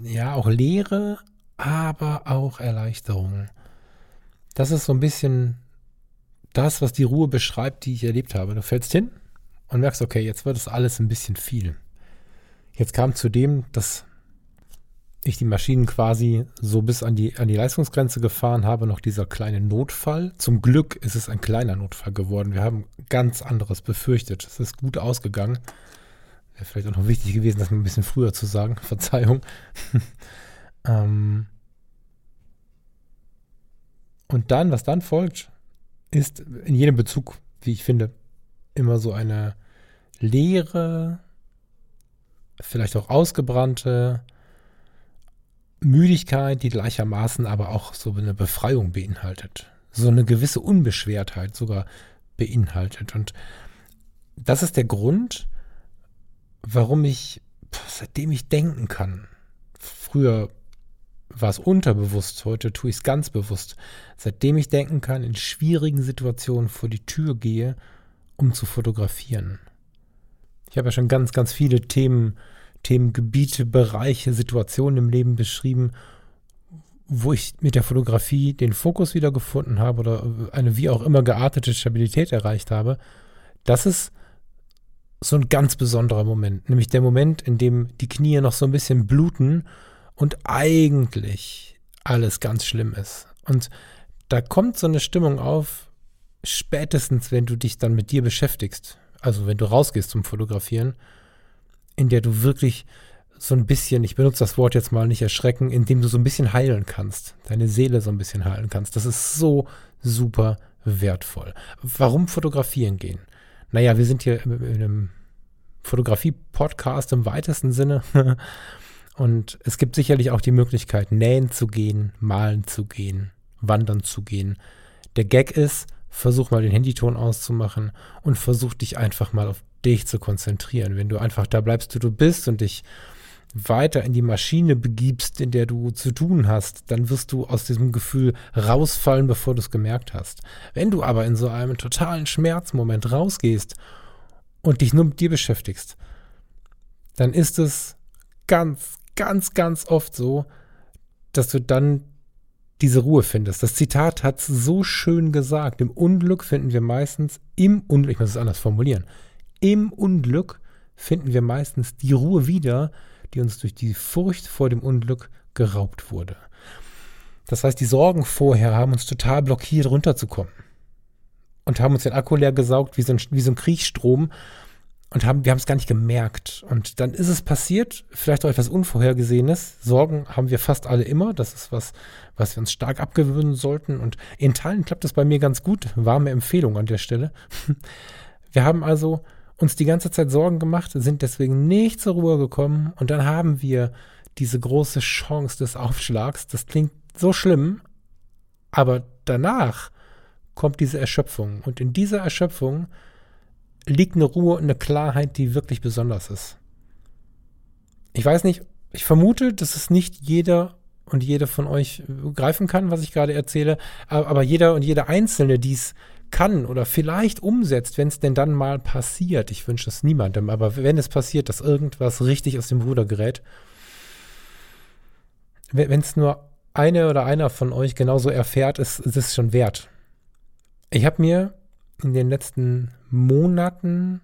ja, auch Leere, aber auch Erleichterung. Das ist so ein bisschen das, was die Ruhe beschreibt, die ich erlebt habe. Du fällst hin und merkst, okay, jetzt wird es alles ein bisschen viel. Jetzt kam zudem, dass ich die Maschinen quasi so bis an die, an die Leistungsgrenze gefahren habe, noch dieser kleine Notfall. Zum Glück ist es ein kleiner Notfall geworden. Wir haben ganz anderes befürchtet. Es ist gut ausgegangen. Wäre vielleicht auch noch wichtig gewesen, das ein bisschen früher zu sagen. Verzeihung. ähm und dann, was dann folgt, ist in jedem Bezug, wie ich finde, immer so eine leere, vielleicht auch ausgebrannte Müdigkeit, die gleichermaßen aber auch so eine Befreiung beinhaltet. So eine gewisse Unbeschwertheit sogar beinhaltet. Und das ist der Grund, warum ich, seitdem ich denken kann, früher war es unterbewusst, heute tue ich es ganz bewusst, seitdem ich denken kann, in schwierigen Situationen vor die Tür gehe, um zu fotografieren. Ich habe ja schon ganz, ganz viele Themen, Themengebiete, Bereiche, Situationen im Leben beschrieben, wo ich mit der Fotografie den Fokus wieder gefunden habe oder eine wie auch immer geartete Stabilität erreicht habe. Das ist so ein ganz besonderer Moment, nämlich der Moment, in dem die Knie noch so ein bisschen bluten und eigentlich alles ganz schlimm ist. Und da kommt so eine Stimmung auf, spätestens wenn du dich dann mit dir beschäftigst, also wenn du rausgehst zum Fotografieren, in der du wirklich so ein bisschen, ich benutze das Wort jetzt mal nicht erschrecken, indem du so ein bisschen heilen kannst, deine Seele so ein bisschen heilen kannst. Das ist so super wertvoll. Warum fotografieren gehen? Naja, wir sind hier in einem Fotografie-Podcast im weitesten Sinne. Und es gibt sicherlich auch die Möglichkeit, nähen zu gehen, malen zu gehen, wandern zu gehen. Der Gag ist, versuch mal den Handyton auszumachen und versuch dich einfach mal auf dich zu konzentrieren. Wenn du einfach da bleibst, wo du bist und dich weiter in die Maschine begibst, in der du zu tun hast, dann wirst du aus diesem Gefühl rausfallen, bevor du es gemerkt hast. Wenn du aber in so einem totalen Schmerzmoment rausgehst und dich nur mit dir beschäftigst, dann ist es ganz, ganz, ganz oft so, dass du dann diese Ruhe findest. Das Zitat hat es so schön gesagt. Im Unglück finden wir meistens, im Unglück, ich muss es anders formulieren, im Unglück finden wir meistens die Ruhe wieder, die uns durch die Furcht vor dem Unglück geraubt wurde. Das heißt, die Sorgen vorher haben uns total blockiert, runterzukommen. Und haben uns den Akku leer gesaugt, wie so ein, wie so ein Kriegsstrom und haben, wir haben es gar nicht gemerkt. Und dann ist es passiert, vielleicht auch etwas Unvorhergesehenes. Sorgen haben wir fast alle immer. Das ist was, was wir uns stark abgewöhnen sollten. Und in Teilen klappt das bei mir ganz gut. Warme Empfehlung an der Stelle. Wir haben also uns die ganze Zeit Sorgen gemacht, sind deswegen nicht zur Ruhe gekommen. Und dann haben wir diese große Chance des Aufschlags. Das klingt so schlimm, aber danach kommt diese Erschöpfung. Und in dieser Erschöpfung liegt eine Ruhe und eine Klarheit, die wirklich besonders ist. Ich weiß nicht, ich vermute, dass es nicht jeder und jede von euch greifen kann, was ich gerade erzähle, aber jeder und jede Einzelne, die es kann oder vielleicht umsetzt, wenn es denn dann mal passiert. Ich wünsche es niemandem, aber wenn es passiert, dass irgendwas richtig aus dem Ruder gerät, wenn es nur eine oder einer von euch genauso erfährt, ist, ist es schon wert. Ich habe mir in den letzten Monaten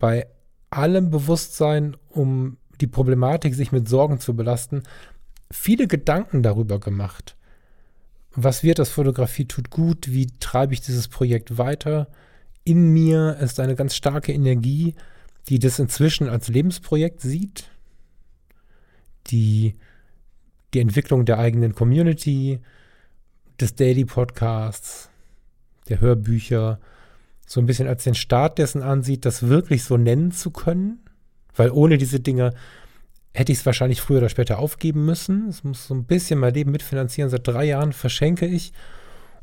bei allem Bewusstsein um die Problematik, sich mit Sorgen zu belasten, viele Gedanken darüber gemacht. Was wird das Fotografie tut gut? Wie treibe ich dieses Projekt weiter? In mir ist eine ganz starke Energie, die das inzwischen als Lebensprojekt sieht, die die Entwicklung der eigenen Community, des Daily Podcasts, der Hörbücher, so ein bisschen als den Start dessen ansieht, das wirklich so nennen zu können. Weil ohne diese Dinge hätte ich es wahrscheinlich früher oder später aufgeben müssen. Es muss so ein bisschen mein Leben mitfinanzieren. Seit drei Jahren verschenke ich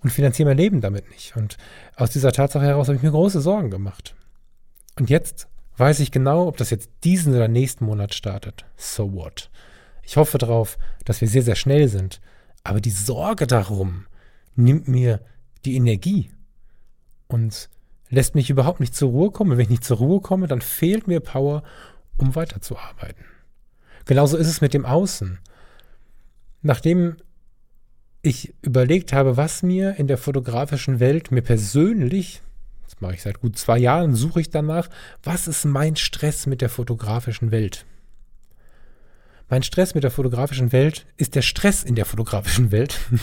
und finanziere mein Leben damit nicht. Und aus dieser Tatsache heraus habe ich mir große Sorgen gemacht. Und jetzt weiß ich genau, ob das jetzt diesen oder nächsten Monat startet. So what? Ich hoffe darauf, dass wir sehr, sehr schnell sind. Aber die Sorge darum nimmt mir die Energie und lässt mich überhaupt nicht zur Ruhe kommen. Wenn ich nicht zur Ruhe komme, dann fehlt mir Power, um weiterzuarbeiten. Genauso ist es mit dem Außen. Nachdem ich überlegt habe, was mir in der fotografischen Welt, mir persönlich, das mache ich seit gut zwei Jahren, suche ich danach, was ist mein Stress mit der fotografischen Welt? Mein Stress mit der fotografischen Welt ist der Stress in der fotografischen Welt.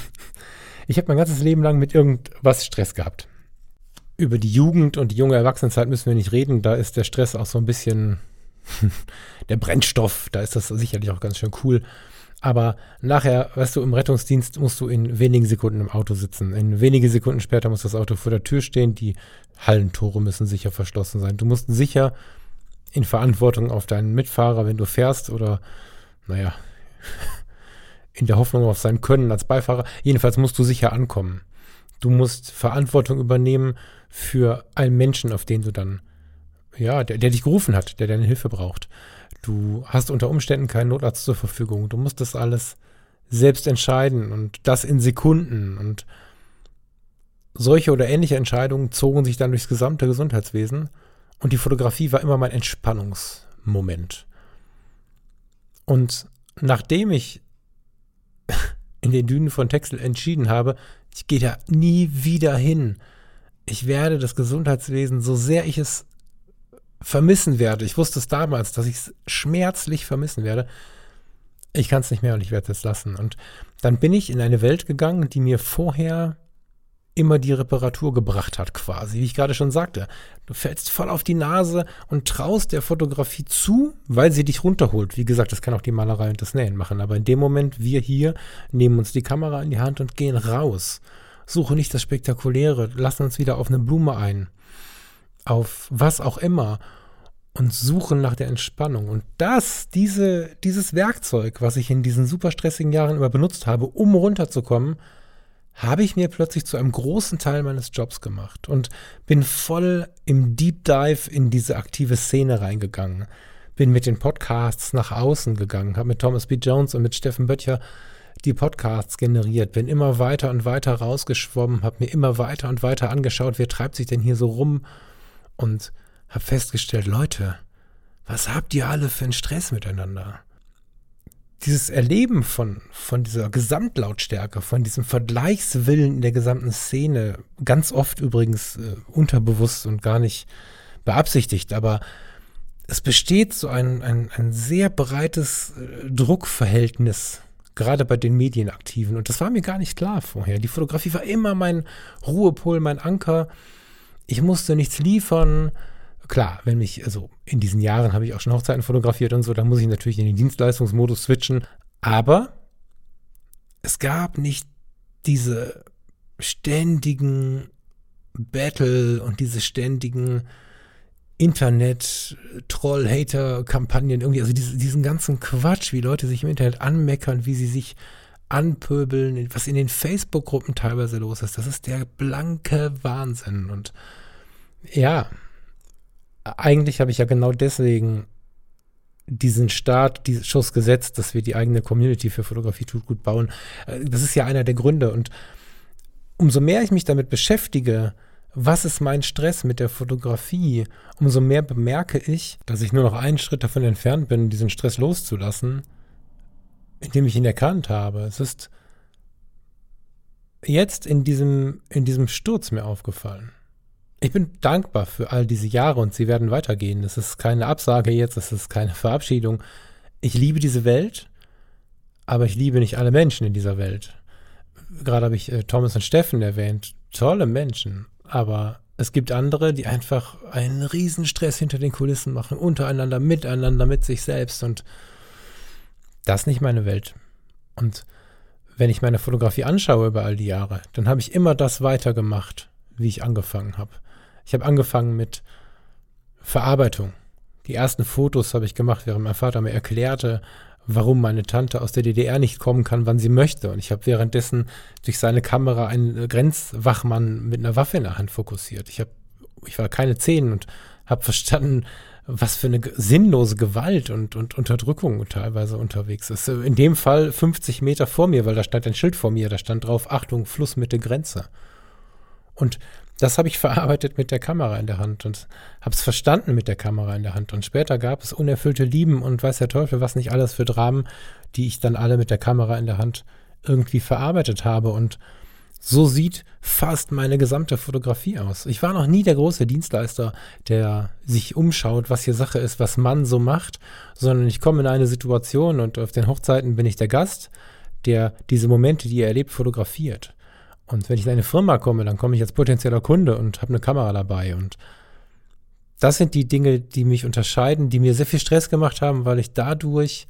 Ich habe mein ganzes Leben lang mit irgendwas Stress gehabt. Über die Jugend und die junge Erwachsenenzeit müssen wir nicht reden. Da ist der Stress auch so ein bisschen der Brennstoff. Da ist das sicherlich auch ganz schön cool. Aber nachher, weißt du, im Rettungsdienst musst du in wenigen Sekunden im Auto sitzen. In wenige Sekunden später muss das Auto vor der Tür stehen. Die Hallentore müssen sicher verschlossen sein. Du musst sicher in Verantwortung auf deinen Mitfahrer, wenn du fährst oder naja, in der Hoffnung auf sein Können als Beifahrer. Jedenfalls musst du sicher ankommen. Du musst Verantwortung übernehmen für einen Menschen, auf den du dann, ja, der, der dich gerufen hat, der deine Hilfe braucht. Du hast unter Umständen keinen Notarzt zur Verfügung. Du musst das alles selbst entscheiden und das in Sekunden. Und solche oder ähnliche Entscheidungen zogen sich dann durchs gesamte Gesundheitswesen. Und die Fotografie war immer mein Entspannungsmoment. Und nachdem ich in den Dünen von Texel entschieden habe, ich gehe da nie wieder hin. Ich werde das Gesundheitswesen, so sehr ich es vermissen werde, ich wusste es damals, dass ich es schmerzlich vermissen werde, ich kann es nicht mehr und ich werde es lassen. Und dann bin ich in eine Welt gegangen, die mir vorher immer die Reparatur gebracht hat, quasi, wie ich gerade schon sagte. Du fällst voll auf die Nase und traust der Fotografie zu, weil sie dich runterholt. Wie gesagt, das kann auch die Malerei und das Nähen machen. Aber in dem Moment, wir hier nehmen uns die Kamera in die Hand und gehen raus. Suche nicht das Spektakuläre, lassen uns wieder auf eine Blume ein. Auf was auch immer. Und suchen nach der Entspannung. Und das, diese, dieses Werkzeug, was ich in diesen super stressigen Jahren immer benutzt habe, um runterzukommen, habe ich mir plötzlich zu einem großen Teil meines Jobs gemacht und bin voll im Deep Dive in diese aktive Szene reingegangen. Bin mit den Podcasts nach außen gegangen, habe mit Thomas B. Jones und mit Steffen Böttcher die Podcasts generiert, bin immer weiter und weiter rausgeschwommen, habe mir immer weiter und weiter angeschaut, wer treibt sich denn hier so rum und habe festgestellt, Leute, was habt ihr alle für einen Stress miteinander? dieses Erleben von, von dieser Gesamtlautstärke, von diesem Vergleichswillen in der gesamten Szene, ganz oft übrigens äh, unterbewusst und gar nicht beabsichtigt, aber es besteht so ein, ein, ein sehr breites äh, Druckverhältnis, gerade bei den Medienaktiven. Und das war mir gar nicht klar vorher. Die Fotografie war immer mein Ruhepol, mein Anker. Ich musste nichts liefern klar, wenn mich, also in diesen Jahren habe ich auch schon Hochzeiten fotografiert und so, da muss ich natürlich in den Dienstleistungsmodus switchen. Aber es gab nicht diese ständigen Battle und diese ständigen Internet, Troll, Hater-Kampagnen, irgendwie, also diese, diesen ganzen Quatsch, wie Leute sich im Internet anmeckern, wie sie sich anpöbeln, was in den Facebook-Gruppen teilweise los ist, das ist der blanke Wahnsinn. Und ja, eigentlich habe ich ja genau deswegen diesen Start, diesen Schuss gesetzt, dass wir die eigene Community für Fotografie tut gut bauen. Äh, das ist ja einer der Gründe. Und umso mehr ich mich damit beschäftige, was ist mein Stress mit der Fotografie, umso mehr bemerke ich, dass ich nur noch einen Schritt davon entfernt bin, diesen Stress loszulassen, indem ich ihn erkannt habe. Es ist jetzt in diesem, in diesem Sturz mir aufgefallen. Ich bin dankbar für all diese Jahre und sie werden weitergehen. Es ist keine Absage jetzt, es ist keine Verabschiedung. Ich liebe diese Welt, aber ich liebe nicht alle Menschen in dieser Welt. Gerade habe ich äh, Thomas und Steffen erwähnt. Tolle Menschen, aber es gibt andere, die einfach einen Riesenstress hinter den Kulissen machen, untereinander, miteinander, mit sich selbst und das ist nicht meine Welt. Und wenn ich meine Fotografie anschaue über all die Jahre, dann habe ich immer das weitergemacht, wie ich angefangen habe. Ich habe angefangen mit Verarbeitung. Die ersten Fotos habe ich gemacht, während mein Vater mir erklärte, warum meine Tante aus der DDR nicht kommen kann, wann sie möchte. Und ich habe währenddessen durch seine Kamera einen Grenzwachmann mit einer Waffe in der Hand fokussiert. Ich habe, ich war keine zehn und habe verstanden, was für eine sinnlose Gewalt und, und Unterdrückung teilweise unterwegs ist. In dem Fall 50 Meter vor mir, weil da stand ein Schild vor mir, da stand drauf, Achtung, Flussmitte, Grenze. Und das habe ich verarbeitet mit der Kamera in der Hand und habe es verstanden mit der Kamera in der Hand. Und später gab es unerfüllte Lieben und weiß der Teufel, was nicht alles für Dramen, die ich dann alle mit der Kamera in der Hand irgendwie verarbeitet habe. Und so sieht fast meine gesamte Fotografie aus. Ich war noch nie der große Dienstleister, der sich umschaut, was hier Sache ist, was man so macht, sondern ich komme in eine Situation und auf den Hochzeiten bin ich der Gast, der diese Momente, die er erlebt, fotografiert. Und wenn ich in eine Firma komme, dann komme ich als potenzieller Kunde und habe eine Kamera dabei. Und das sind die Dinge, die mich unterscheiden, die mir sehr viel Stress gemacht haben, weil ich dadurch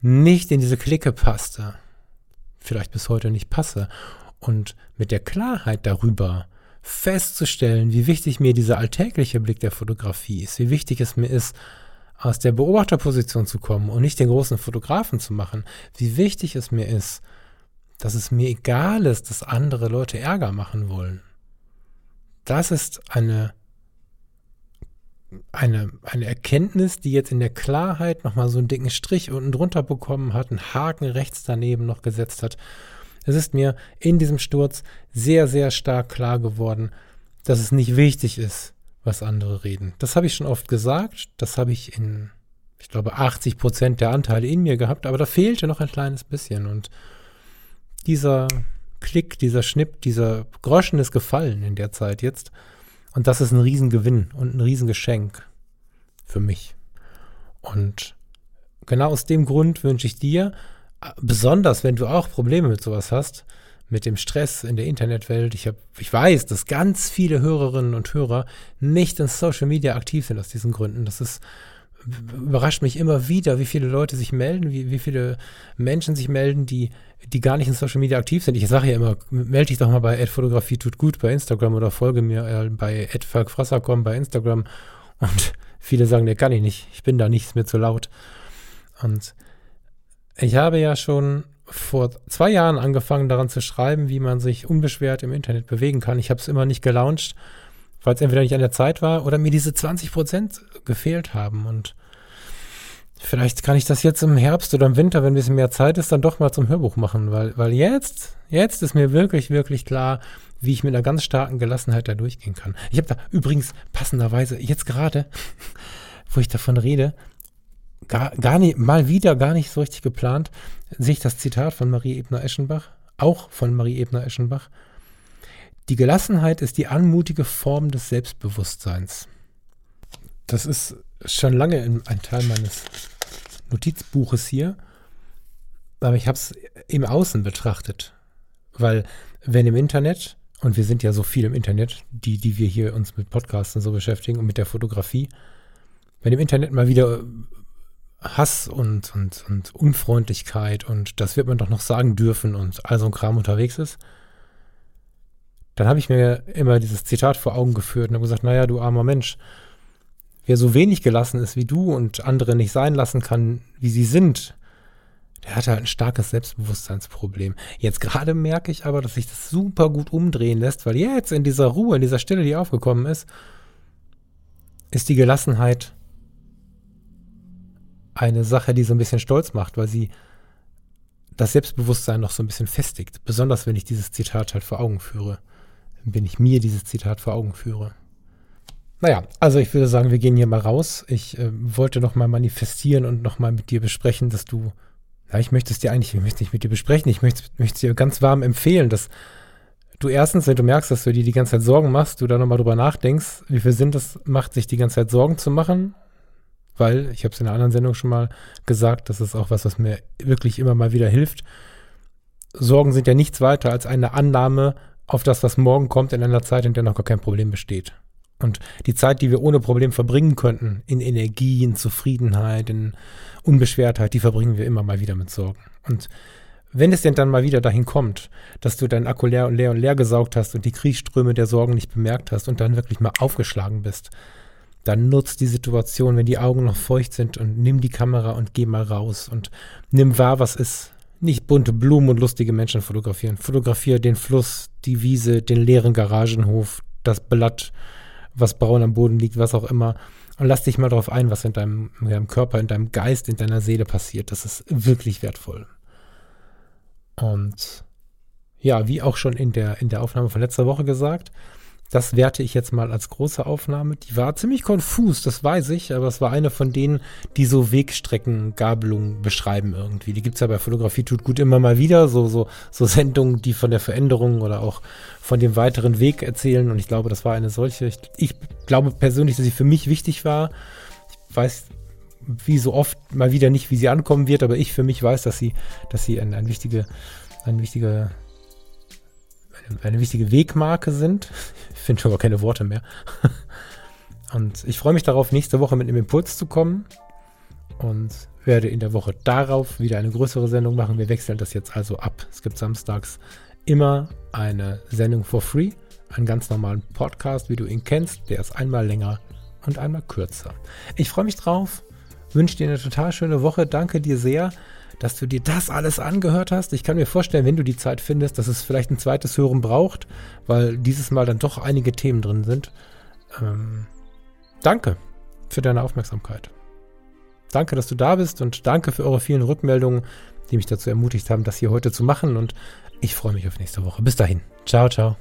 nicht in diese Clique passte. Vielleicht bis heute nicht passe. Und mit der Klarheit darüber festzustellen, wie wichtig mir dieser alltägliche Blick der Fotografie ist, wie wichtig es mir ist, aus der Beobachterposition zu kommen und nicht den großen Fotografen zu machen, wie wichtig es mir ist, dass es mir egal ist, dass andere Leute Ärger machen wollen. Das ist eine, eine, eine Erkenntnis, die jetzt in der Klarheit nochmal so einen dicken Strich unten drunter bekommen hat, einen Haken rechts daneben noch gesetzt hat. Es ist mir in diesem Sturz sehr, sehr stark klar geworden, dass es nicht wichtig ist, was andere reden. Das habe ich schon oft gesagt, das habe ich in, ich glaube, 80 Prozent der Anteile in mir gehabt, aber da fehlte noch ein kleines bisschen und dieser Klick, dieser Schnipp, dieser Groschen ist gefallen in der Zeit jetzt. Und das ist ein Riesengewinn und ein Riesengeschenk für mich. Und genau aus dem Grund wünsche ich dir, besonders wenn du auch Probleme mit sowas hast, mit dem Stress in der Internetwelt. Ich, hab, ich weiß, dass ganz viele Hörerinnen und Hörer nicht in Social Media aktiv sind aus diesen Gründen. Das ist überrascht mich immer wieder, wie viele Leute sich melden, wie, wie viele Menschen sich melden, die, die gar nicht in Social Media aktiv sind. Ich sage ja immer, melde dich doch mal bei Fotografie tut gut bei Instagram oder folge mir äh, bei @falkfrasser.com bei Instagram. Und viele sagen, der kann ich nicht, ich bin da nicht, ist mir zu laut. Und ich habe ja schon vor zwei Jahren angefangen daran zu schreiben, wie man sich unbeschwert im Internet bewegen kann. Ich habe es immer nicht gelauncht weil es entweder nicht an der Zeit war oder mir diese 20 Prozent gefehlt haben. Und vielleicht kann ich das jetzt im Herbst oder im Winter, wenn ein bisschen mehr Zeit ist, dann doch mal zum Hörbuch machen, weil, weil jetzt, jetzt ist mir wirklich, wirklich klar, wie ich mit einer ganz starken Gelassenheit da durchgehen kann. Ich habe da übrigens passenderweise jetzt gerade, wo ich davon rede, gar, gar nicht, mal wieder gar nicht so richtig geplant, sehe ich das Zitat von Marie Ebner-Eschenbach, auch von Marie Ebner-Eschenbach, die Gelassenheit ist die anmutige Form des Selbstbewusstseins. Das ist schon lange ein Teil meines Notizbuches hier, aber ich habe es im Außen betrachtet, weil wenn im Internet, und wir sind ja so viel im Internet, die, die wir hier uns mit Podcasten so beschäftigen und mit der Fotografie, wenn im Internet mal wieder Hass und, und, und Unfreundlichkeit und das wird man doch noch sagen dürfen und all so ein Kram unterwegs ist, dann habe ich mir immer dieses Zitat vor Augen geführt und habe gesagt, naja, du armer Mensch, wer so wenig gelassen ist wie du und andere nicht sein lassen kann, wie sie sind, der hat halt ein starkes Selbstbewusstseinsproblem. Jetzt gerade merke ich aber, dass sich das super gut umdrehen lässt, weil jetzt in dieser Ruhe, in dieser Stille, die aufgekommen ist, ist die Gelassenheit eine Sache, die so ein bisschen stolz macht, weil sie das Selbstbewusstsein noch so ein bisschen festigt. Besonders wenn ich dieses Zitat halt vor Augen führe. Wenn ich mir dieses Zitat vor Augen führe. Naja, also ich würde sagen, wir gehen hier mal raus. Ich äh, wollte noch mal manifestieren und noch mal mit dir besprechen, dass du, ja, ich möchte es dir eigentlich, ich möchte nicht mit dir besprechen, ich möchte, möchte es dir ganz warm empfehlen, dass du erstens, wenn du merkst, dass du dir die ganze Zeit Sorgen machst, du da nochmal drüber nachdenkst, wie viel Sinn das macht, sich die ganze Zeit Sorgen zu machen weil ich habe es in einer anderen Sendung schon mal gesagt, das ist auch was, was mir wirklich immer mal wieder hilft. Sorgen sind ja nichts weiter als eine Annahme auf das, was morgen kommt, in einer Zeit, in der noch gar kein Problem besteht. Und die Zeit, die wir ohne Problem verbringen könnten, in Energie, in Zufriedenheit, in Unbeschwertheit, die verbringen wir immer mal wieder mit Sorgen. Und wenn es denn dann mal wieder dahin kommt, dass du deinen Akku leer und leer und leer gesaugt hast und die Kriegsströme der Sorgen nicht bemerkt hast und dann wirklich mal aufgeschlagen bist, dann nutzt die Situation, wenn die Augen noch feucht sind und nimm die Kamera und geh mal raus und nimm wahr, was ist. Nicht bunte Blumen und lustige Menschen fotografieren. Fotografiere den Fluss, die Wiese, den leeren Garagenhof, das Blatt, was braun am Boden liegt, was auch immer. Und lass dich mal darauf ein, was in deinem, in deinem Körper, in deinem Geist, in deiner Seele passiert. Das ist wirklich wertvoll. Und ja, wie auch schon in der, in der Aufnahme von letzter Woche gesagt, das werte ich jetzt mal als große Aufnahme. Die war ziemlich konfus, das weiß ich, aber es war eine von denen, die so Wegstreckengabelungen beschreiben irgendwie. Die gibt es ja bei Fotografie tut gut immer mal wieder, so, so, so Sendungen, die von der Veränderung oder auch von dem weiteren Weg erzählen. Und ich glaube, das war eine solche. Ich, ich glaube persönlich, dass sie für mich wichtig war. Ich weiß wie so oft mal wieder nicht, wie sie ankommen wird, aber ich für mich weiß, dass sie, dass sie ein, ein wichtige, ein wichtiger eine wichtige Wegmarke sind. Ich finde schon gar keine Worte mehr. Und ich freue mich darauf, nächste Woche mit einem Impuls zu kommen und werde in der Woche darauf wieder eine größere Sendung machen. Wir wechseln das jetzt also ab. Es gibt samstags immer eine Sendung for free, einen ganz normalen Podcast, wie du ihn kennst. Der ist einmal länger und einmal kürzer. Ich freue mich drauf, wünsche dir eine total schöne Woche. Danke dir sehr dass du dir das alles angehört hast. Ich kann mir vorstellen, wenn du die Zeit findest, dass es vielleicht ein zweites Hören braucht, weil dieses Mal dann doch einige Themen drin sind. Ähm, danke für deine Aufmerksamkeit. Danke, dass du da bist und danke für eure vielen Rückmeldungen, die mich dazu ermutigt haben, das hier heute zu machen. Und ich freue mich auf nächste Woche. Bis dahin. Ciao, ciao.